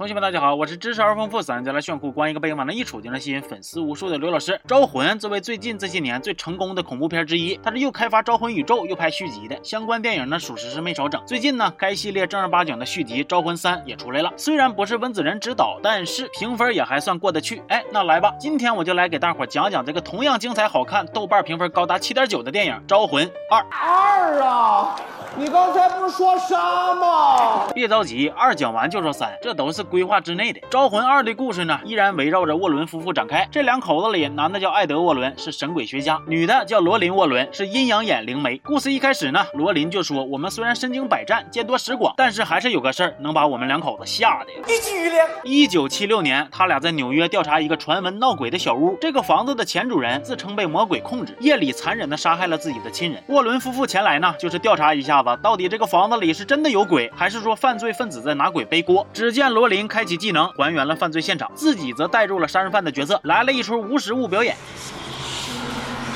同学们，大家好，我是知识而丰富、三家来炫酷、光一个背影往那一杵就能吸引粉丝无数的刘老师。《招魂》作为最近这些年最成功的恐怖片之一，它是又开发《招魂》宇宙又拍续集的相关电影呢，属实是没少整。最近呢，该系列正儿八经的续集《招魂三》也出来了，虽然不是温子仁执导，但是评分也还算过得去。哎，那来吧，今天我就来给大伙讲讲这个同样精彩好看、豆瓣评分高达七点九的电影《招魂二》。二啊！你刚才不是说仨吗？别着急，二讲完就说三，这都是规划之内的。《招魂二》的故事呢，依然围绕着沃伦夫妇展开。这两口子里，男的叫艾德·沃伦，是神鬼学家；女的叫罗琳·沃伦，是阴阳眼灵媒。故事一开始呢，罗琳就说：“我们虽然身经百战，见多识广，但是还是有个事儿能把我们两口子吓的。”一举两。一九七六年，他俩在纽约调查一个传闻闹鬼的小屋。这个房子的前主人自称被魔鬼控制，夜里残忍的杀害了自己的亲人。沃伦夫妇前来呢，就是调查一下子，到底这个房子里是真的有鬼，还是说犯罪分子在拿鬼背锅？只见罗琳开启技能，还原了犯罪现场，自己则带入了杀人犯的角色，来了一出无实物表演。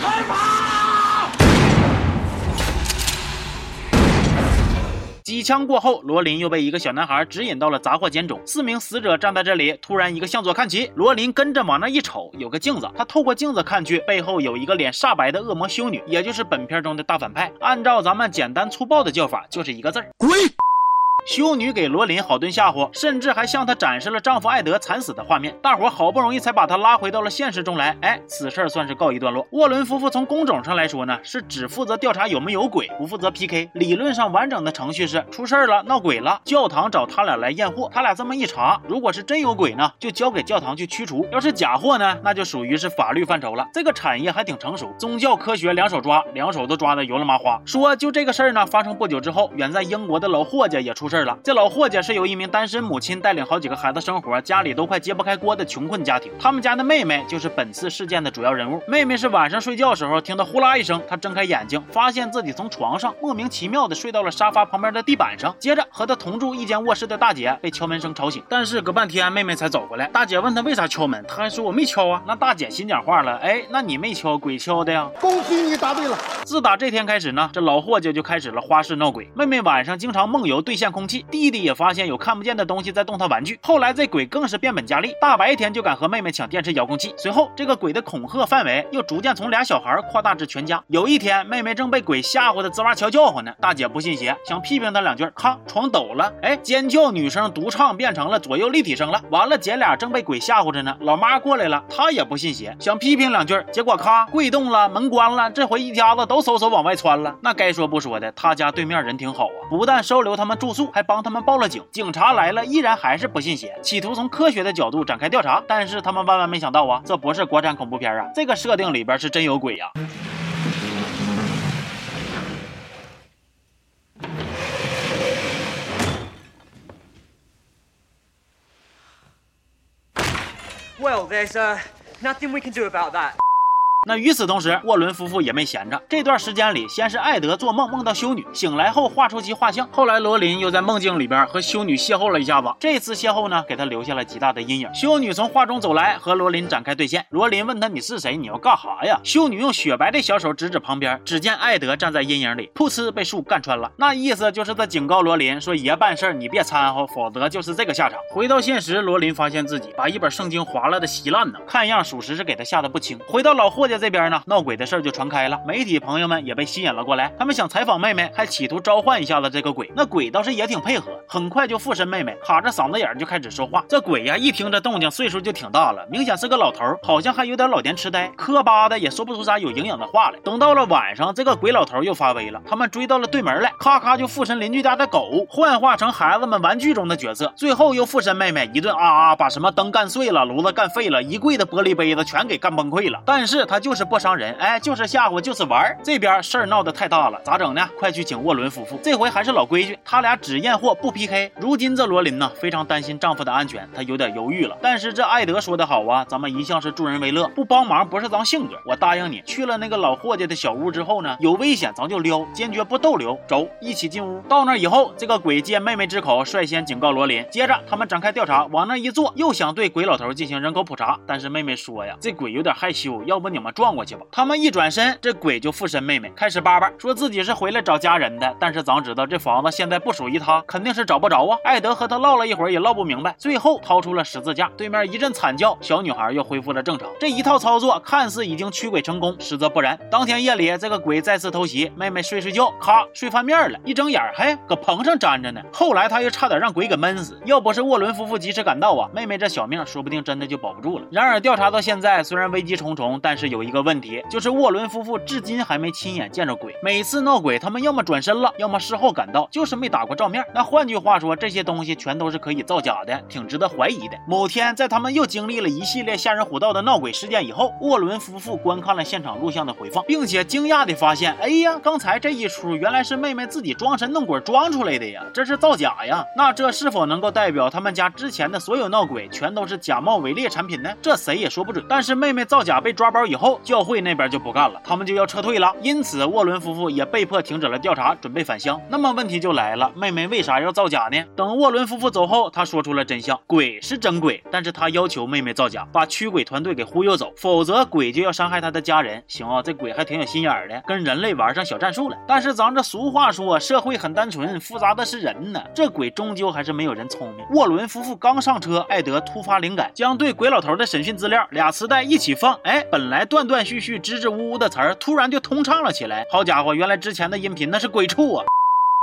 开跑！几枪过后，罗琳又被一个小男孩指引到了杂货间中。四名死者站在这里，突然一个向左看齐，罗琳跟着往那一瞅，有个镜子，他透过镜子看去，背后有一个脸煞白的恶魔修女，也就是本片中的大反派。按照咱们简单粗暴的叫法，就是一个字儿：鬼。修女给罗琳好顿吓唬，甚至还向她展示了丈夫艾德惨死的画面。大伙好不容易才把她拉回到了现实中来。哎，此事算是告一段落。沃伦夫妇从工种上来说呢，是只负责调查有没有鬼，不负责 PK。理论上完整的程序是出事了，闹鬼了，教堂找他俩来验货。他俩这么一查，如果是真有鬼呢，就交给教堂去驱除；要是假货呢，那就属于是法律范畴了。这个产业还挺成熟，宗教科学两手抓，两手都抓的油了麻花。说就这个事儿呢，发生不久之后，远在英国的老霍家也出事了。这老霍家是由一名单身母亲带领好几个孩子生活，家里都快揭不开锅的穷困家庭。他们家的妹妹就是本次事件的主要人物。妹妹是晚上睡觉时候听到呼啦一声，她睁开眼睛，发现自己从床上莫名其妙的睡到了沙发旁边的地板上。接着和她同住一间卧室的大姐被敲门声吵醒，但是隔半天妹妹才走过来。大姐问她为啥敲门，她还说我没敲啊。那大姐心讲话了，哎，那你没敲，鬼敲的呀？恭喜你答对了。自打这天开始呢，这老霍家就开始了花式闹鬼。妹妹晚上经常梦游兑现空气，弟弟也发现有看不见的东西在动他玩具。后来这鬼更是变本加厉，大白天就敢和妹妹抢电视遥控器。随后这个鬼的恐吓范围又逐渐从俩小孩扩大至全家。有一天，妹妹正被鬼吓唬的吱哇悄叫唤呢，大姐不信邪，想批评他两句，咔，床抖了，哎，尖叫女声独唱变成了左右立体声了。完了，姐俩正被鬼吓唬着呢，老妈过来了，她也不信邪，想批评两句，结果咔，柜动了，门关了，这回一家子都嗖嗖往外窜了。那该说不说的，他家对面人挺好啊，不但收留他们住宿，还帮他们报了警。警察来了，依然还是不信邪，企图从科学的角度展开调查。但是他们万万没想到啊，这不是国产恐怖片啊，这个设定里边是真有鬼呀、Well, there's uh, nothing we can do about that. 那与此同时，沃伦夫妇也没闲着。这段时间里，先是艾德做梦梦到修女，醒来后画出其画像。后来罗琳又在梦境里边和修女邂逅了一下子。这次邂逅呢，给他留下了极大的阴影。修女从画中走来，和罗琳展开对线。罗琳问他：“你是谁？你要干哈呀？”修女用雪白的小手指指旁边，只见艾德站在阴影里，噗呲被树干穿了。那意思就是在警告罗琳说：“爷办事儿你别掺和，否则就是这个下场。”回到现实，罗琳发现自己把一本圣经划拉的稀烂呢，看样属实是给他吓得不轻。回到老霍家在这边呢，闹鬼的事儿就传开了，媒体朋友们也被吸引了过来。他们想采访妹妹，还企图召唤一下子这个鬼。那鬼倒是也挺配合，很快就附身妹妹，卡着嗓子眼就开始说话。这鬼呀，一听这动静，岁数就挺大了，明显是个老头，好像还有点老年痴呆，磕巴的也说不出啥有营养的话来。等到了晚上，这个鬼老头又发威了，他们追到了对门来，咔咔就附身邻居家的狗，幻化成孩子们玩具中的角色，最后又附身妹妹，一顿啊啊，把什么灯干碎了，炉子干废了，一柜的玻璃杯子全给干崩溃了。但是他就是不伤人，哎，就是吓唬，就是玩。这边事儿闹得太大了，咋整呢？快去请沃伦夫妇。这回还是老规矩，他俩只验货不 PK。如今这罗琳呢，非常担心丈夫的安全，她有点犹豫了。但是这艾德说的好啊，咱们一向是助人为乐，不帮忙不是咱性格。我答应你，去了那个老霍家的小屋之后呢，有危险咱就撩，坚决不逗留。走，一起进屋。到那以后，这个鬼借妹妹之口，率先警告罗琳。接着他们展开调查，往那一坐，又想对鬼老头进行人口普查。但是妹妹说呀，这鬼有点害羞，要不你们撞过去吧。他们一转身，这鬼就附身妹妹，开始叭叭说自己是回来找家人的。但是咱知道这房子现在不属于他，肯定是找不着啊。艾德和他唠了一会儿，也唠不明白，最后掏出了十字架。对面一阵惨叫，小女孩又恢复了正常。这一套操作看似已经驱鬼成功，实则不然。当天夜里，这个鬼再次偷袭妹妹睡睡觉，咔睡翻面了，一睁眼嘿，搁棚上粘着呢。后来他又差点让鬼给闷死，要不是沃伦夫妇及时赶到啊，妹妹这小命说不定真的就保不住了。然而调查到现在，虽然危机重重，但是有一个问题，就是沃伦夫妇至今还没亲眼见着鬼。每次闹鬼，他们要么转身了，要么事后赶到，就是没打过照面。那换句话说，这些东西全都是可以造假的，挺值得怀疑的。某天，在他们又经历了一系列吓人虎道的闹鬼事件以后，沃伦夫妇观看了现场录像的回放，并且惊讶地发现，哎呀，刚才这一出原来是妹妹自己装神弄鬼装出来的呀，这是造假呀。那这是否能够代表他们家之前的所有闹鬼全都是假冒伪劣产品呢？这谁也说不准。但是妹妹造假被抓包以后，教会那边就不干了，他们就要撤退了。因此，沃伦夫妇也被迫停止了调查，准备返乡。那么问题就来了，妹妹为啥要造造假呢？等沃伦夫妇走后，他说出了真相：鬼是真鬼，但是他要求妹妹造假，把驱鬼团队给忽悠走，否则鬼就要伤害他的家人。行啊，这鬼还挺有心眼的，跟人类玩上小战术了。但是咱这俗话说，社会很单纯，复杂的是人呢。这鬼终究还是没有人聪明。沃伦夫妇刚上车，艾德突发灵感，将对鬼老头的审讯资料俩磁带一起放，哎，本来断断续续、支支吾吾的词儿，突然就通畅了起来。好家伙，原来之前的音频那是鬼畜啊！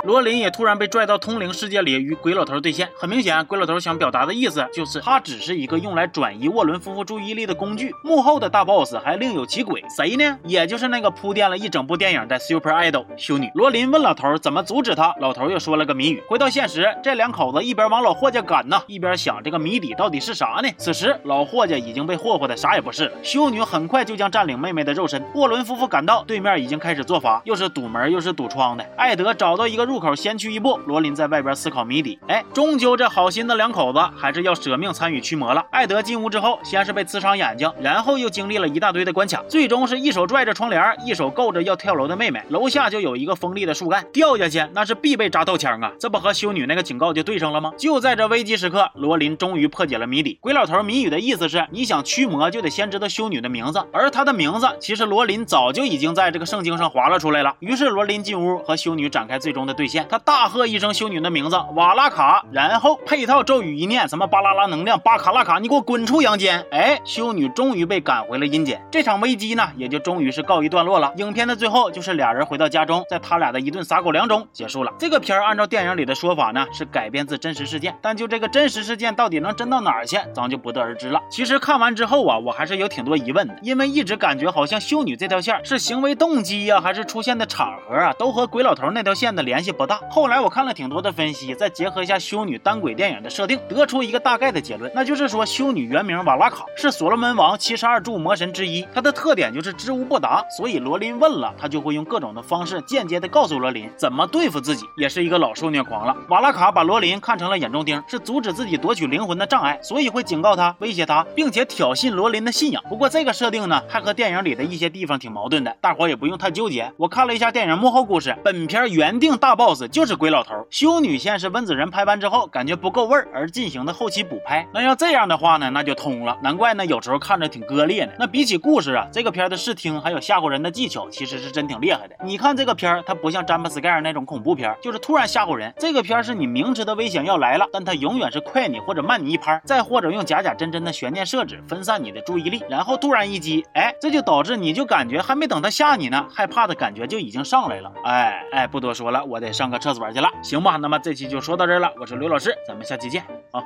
罗琳也突然被拽到通灵世界里与鬼老头对线。很明显，鬼老头想表达的意思就是他只是一个用来转移沃伦夫妇注意力的工具，幕后的大 boss 还另有其鬼，谁呢？也就是那个铺垫了一整部电影的 Super Idol 修女。罗琳问老头怎么阻止他，老头又说了个谜语。回到现实，这两口子一边往老霍家赶呢，一边想这个谜底到底是啥呢？此时老霍家已经被霍霍的啥也不是了，修女很快就将占领妹妹的肉身。沃伦夫妇赶到，对面已经开始做法，又是堵门又是堵窗的。艾德找到一个入口，先去一步。罗琳在外边思考谜底。哎，终究这好心的两口子还是要舍命参与驱魔了。艾德进屋之后，先是被刺伤眼睛，然后又经历了一大堆的关卡，最终是一手拽着窗帘，一手够着要跳楼的妹妹。楼下就有一个锋利的树干，掉下去那是必被扎透枪啊！这不和修女那个警告就对上了吗？就在这危机时刻，罗琳终于破解了谜底。鬼老头谜语的意思是，你想驱魔就得先知道修女的名字，而她的名字其实罗琳早就已经在这个圣经上划了出来了。于是罗琳进屋和修女展开最终的对兑现，他大喝。一声修女的名字瓦拉卡，然后配套咒语一念，什么巴拉拉能量巴卡拉卡，你给我滚出阳间！哎，修女终于被赶回了阴间，这场危机呢，也就终于是告一段落了。影片的最后就是俩人回到家中，在他俩的一顿撒狗粮中结束了。这个片儿按照电影里的说法呢，是改编自真实事件，但就这个真实事件到底能真到哪儿去，咱就不得而知了。其实看完之后啊，我还是有挺多疑问的，因为一直感觉好像修女这条线是行为动机呀，还是出现的场合啊，都和鬼老头那条线的联系不大。后来我。看了挺多的分析，再结合一下修女单轨电影的设定，得出一个大概的结论，那就是说修女原名瓦拉卡，是所罗门王七十二柱魔神之一。她的特点就是知无不答，所以罗琳问了，她就会用各种的方式间接的告诉罗琳怎么对付自己，也是一个老受虐狂了。瓦拉卡把罗琳看成了眼中钉，是阻止自己夺取灵魂的障碍，所以会警告他、威胁他，并且挑衅罗琳的信仰。不过这个设定呢，还和电影里的一些地方挺矛盾的，大伙也不用太纠结。我看了一下电影幕后故事，本片原定大 boss 就是鬼老。头修女线是温子仁拍完之后感觉不够味儿而进行的后期补拍。那要这样的话呢，那就通了。难怪呢，有时候看着挺割裂呢。那比起故事啊，这个片的视听还有吓唬人的技巧，其实是真挺厉害的。你看这个片儿，它不像詹姆斯盖尔那种恐怖片，就是突然吓唬人。这个片是你明知道危险要来了，但它永远是快你或者慢你一拍，再或者用假假真真的悬念设置分散你的注意力，然后突然一击，哎，这就导致你就感觉还没等他吓你呢，害怕的感觉就已经上来了。哎哎，不多说了，我得上个厕所去了。行吧，那么这期就说到这儿了。我是刘老师，咱们下期见啊。